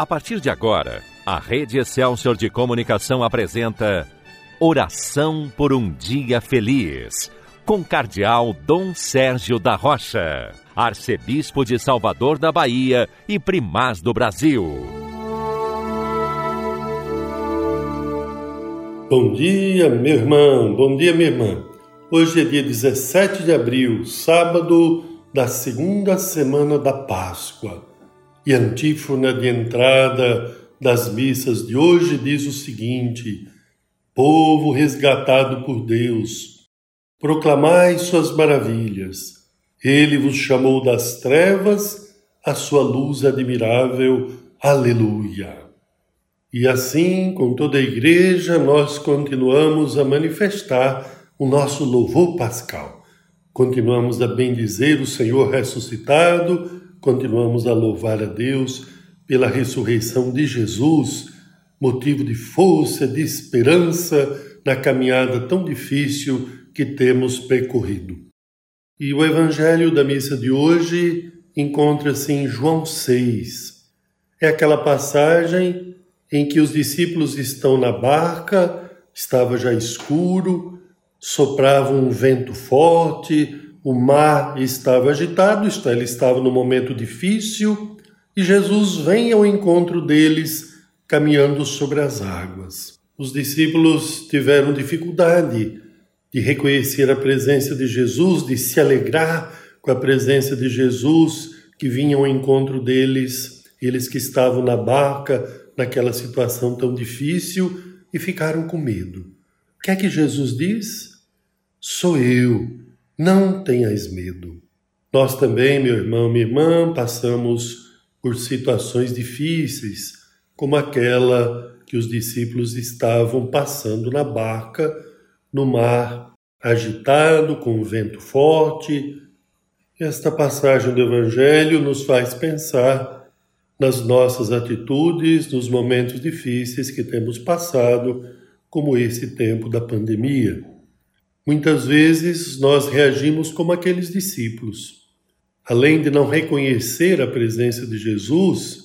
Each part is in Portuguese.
A partir de agora, a Rede Excelsior de Comunicação apresenta Oração por um Dia Feliz, com Cardeal Dom Sérgio da Rocha, Arcebispo de Salvador da Bahia e Primaz do Brasil. Bom dia, meu irmão, bom dia, minha irmã. Hoje é dia 17 de abril, sábado da segunda semana da Páscoa. E antífona de entrada das missas de hoje diz o seguinte: Povo resgatado por Deus, proclamai suas maravilhas. Ele vos chamou das trevas a sua luz admirável. Aleluia. E assim, com toda a igreja, nós continuamos a manifestar o nosso louvor pascal. Continuamos a bendizer o Senhor ressuscitado continuamos a louvar a Deus pela ressurreição de Jesus, motivo de força, de esperança na caminhada tão difícil que temos percorrido. E o evangelho da missa de hoje encontra-se em João 6. É aquela passagem em que os discípulos estão na barca, estava já escuro, soprava um vento forte, o mar estava agitado, ele estava num momento difícil, e Jesus vem ao encontro deles caminhando sobre as águas. Os discípulos tiveram dificuldade de reconhecer a presença de Jesus, de se alegrar com a presença de Jesus que vinha ao encontro deles, eles que estavam na barca naquela situação tão difícil e ficaram com medo. O que é que Jesus diz? Sou eu não tenhas medo. Nós também, meu irmão, minha irmã, passamos por situações difíceis, como aquela que os discípulos estavam passando na barca, no mar agitado, com vento forte. Esta passagem do Evangelho nos faz pensar nas nossas atitudes, nos momentos difíceis que temos passado, como esse tempo da pandemia. Muitas vezes nós reagimos como aqueles discípulos. Além de não reconhecer a presença de Jesus,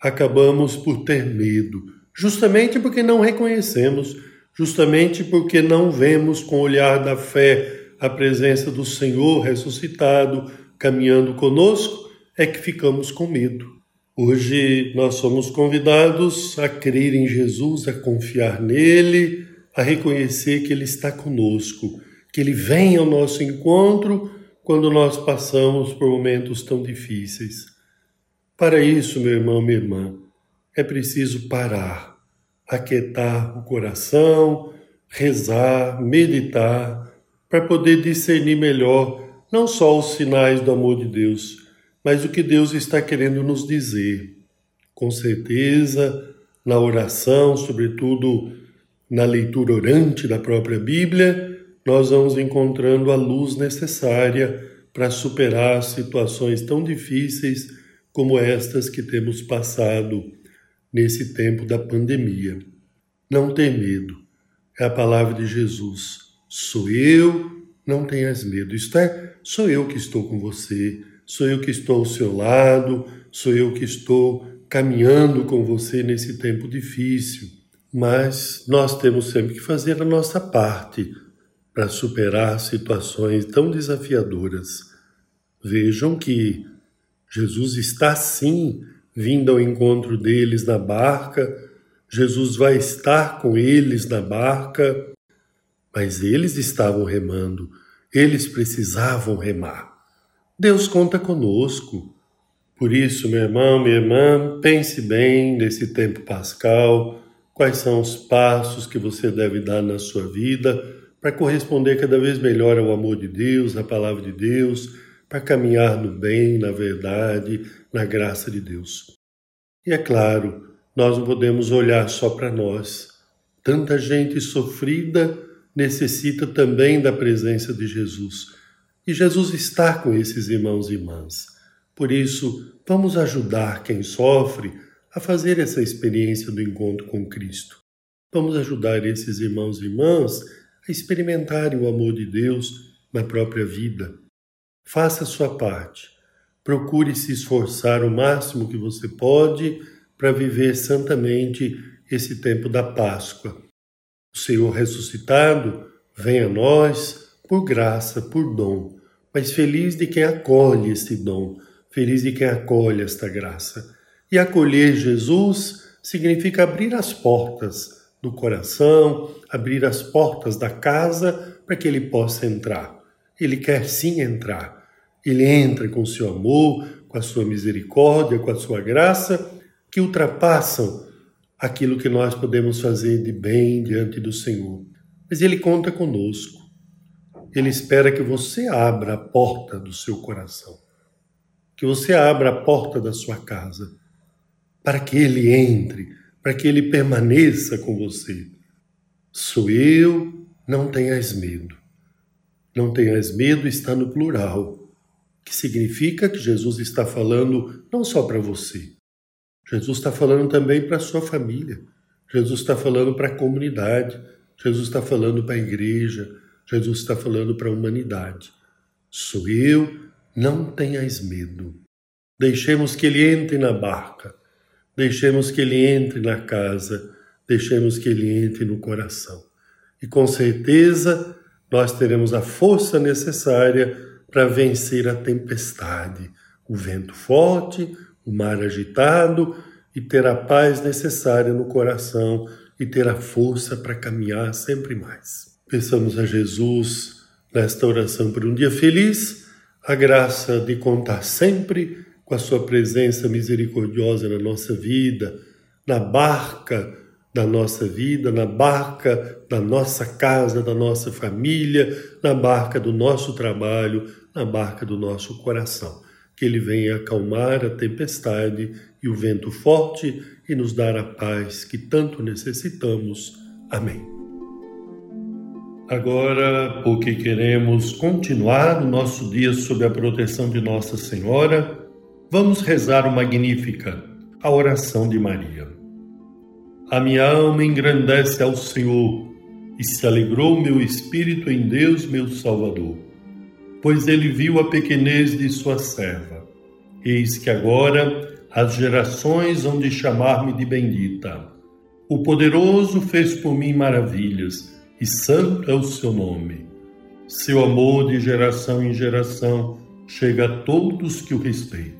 acabamos por ter medo, justamente porque não reconhecemos, justamente porque não vemos com o olhar da fé a presença do Senhor ressuscitado caminhando conosco, é que ficamos com medo. Hoje nós somos convidados a crer em Jesus, a confiar nele, a reconhecer que Ele está conosco, que Ele vem ao nosso encontro quando nós passamos por momentos tão difíceis. Para isso, meu irmão, minha irmã, é preciso parar, aquietar o coração, rezar, meditar, para poder discernir melhor não só os sinais do amor de Deus, mas o que Deus está querendo nos dizer. Com certeza, na oração, sobretudo na leitura orante da própria Bíblia, nós vamos encontrando a luz necessária para superar situações tão difíceis como estas que temos passado nesse tempo da pandemia. Não tem medo, é a palavra de Jesus. Sou eu, não tenhas medo. Isto é, sou eu que estou com você, sou eu que estou ao seu lado, sou eu que estou caminhando com você nesse tempo difícil mas nós temos sempre que fazer a nossa parte para superar situações tão desafiadoras. Vejam que Jesus está sim vindo ao encontro deles na barca, Jesus vai estar com eles na barca, mas eles estavam remando, eles precisavam remar. Deus conta conosco. Por isso, meu irmão, minha irmã, pense bem nesse tempo pascal quais são os passos que você deve dar na sua vida para corresponder cada vez melhor ao amor de Deus, à palavra de Deus, para caminhar no bem, na verdade, na graça de Deus. E é claro, nós não podemos olhar só para nós. Tanta gente sofrida necessita também da presença de Jesus. E Jesus está com esses irmãos e irmãs. Por isso, vamos ajudar quem sofre a fazer essa experiência do encontro com Cristo. Vamos ajudar esses irmãos e irmãs a experimentarem o amor de Deus na própria vida. Faça a sua parte. Procure se esforçar o máximo que você pode para viver santamente esse tempo da Páscoa. O Senhor ressuscitado vem a nós por graça, por dom, mas feliz de quem acolhe este dom, feliz de quem acolhe esta graça. E acolher Jesus significa abrir as portas do coração, abrir as portas da casa para que ele possa entrar. Ele quer sim entrar. Ele entra com seu amor, com a sua misericórdia, com a sua graça, que ultrapassam aquilo que nós podemos fazer de bem diante do Senhor. Mas ele conta conosco. Ele espera que você abra a porta do seu coração, que você abra a porta da sua casa, para que ele entre, para que ele permaneça com você. Sou eu, não tenhas medo. Não tenhas medo está no plural, que significa que Jesus está falando não só para você, Jesus está falando também para a sua família, Jesus está falando para a comunidade, Jesus está falando para a igreja, Jesus está falando para a humanidade. Sou eu, não tenhas medo. Deixemos que ele entre na barca, deixemos que ele entre na casa, deixemos que ele entre no coração. E com certeza nós teremos a força necessária para vencer a tempestade, o vento forte, o mar agitado e ter a paz necessária no coração e ter a força para caminhar sempre mais. Peçamos a Jesus nesta oração por um dia feliz, a graça de contar sempre com a sua presença misericordiosa na nossa vida, na barca da nossa vida, na barca da nossa casa, da nossa família, na barca do nosso trabalho, na barca do nosso coração. Que Ele venha acalmar a tempestade e o vento forte e nos dar a paz que tanto necessitamos. Amém. Agora, porque queremos continuar o nosso dia sob a proteção de Nossa Senhora, vamos rezar o Magnífica, a oração de Maria. A minha alma engrandece ao Senhor e se alegrou meu espírito em Deus, meu Salvador, pois ele viu a pequenez de sua serva. Eis que agora as gerações hão de chamar-me de bendita. O poderoso fez por mim maravilhas, e santo é o seu nome. Seu amor de geração em geração chega a todos que o respeitam.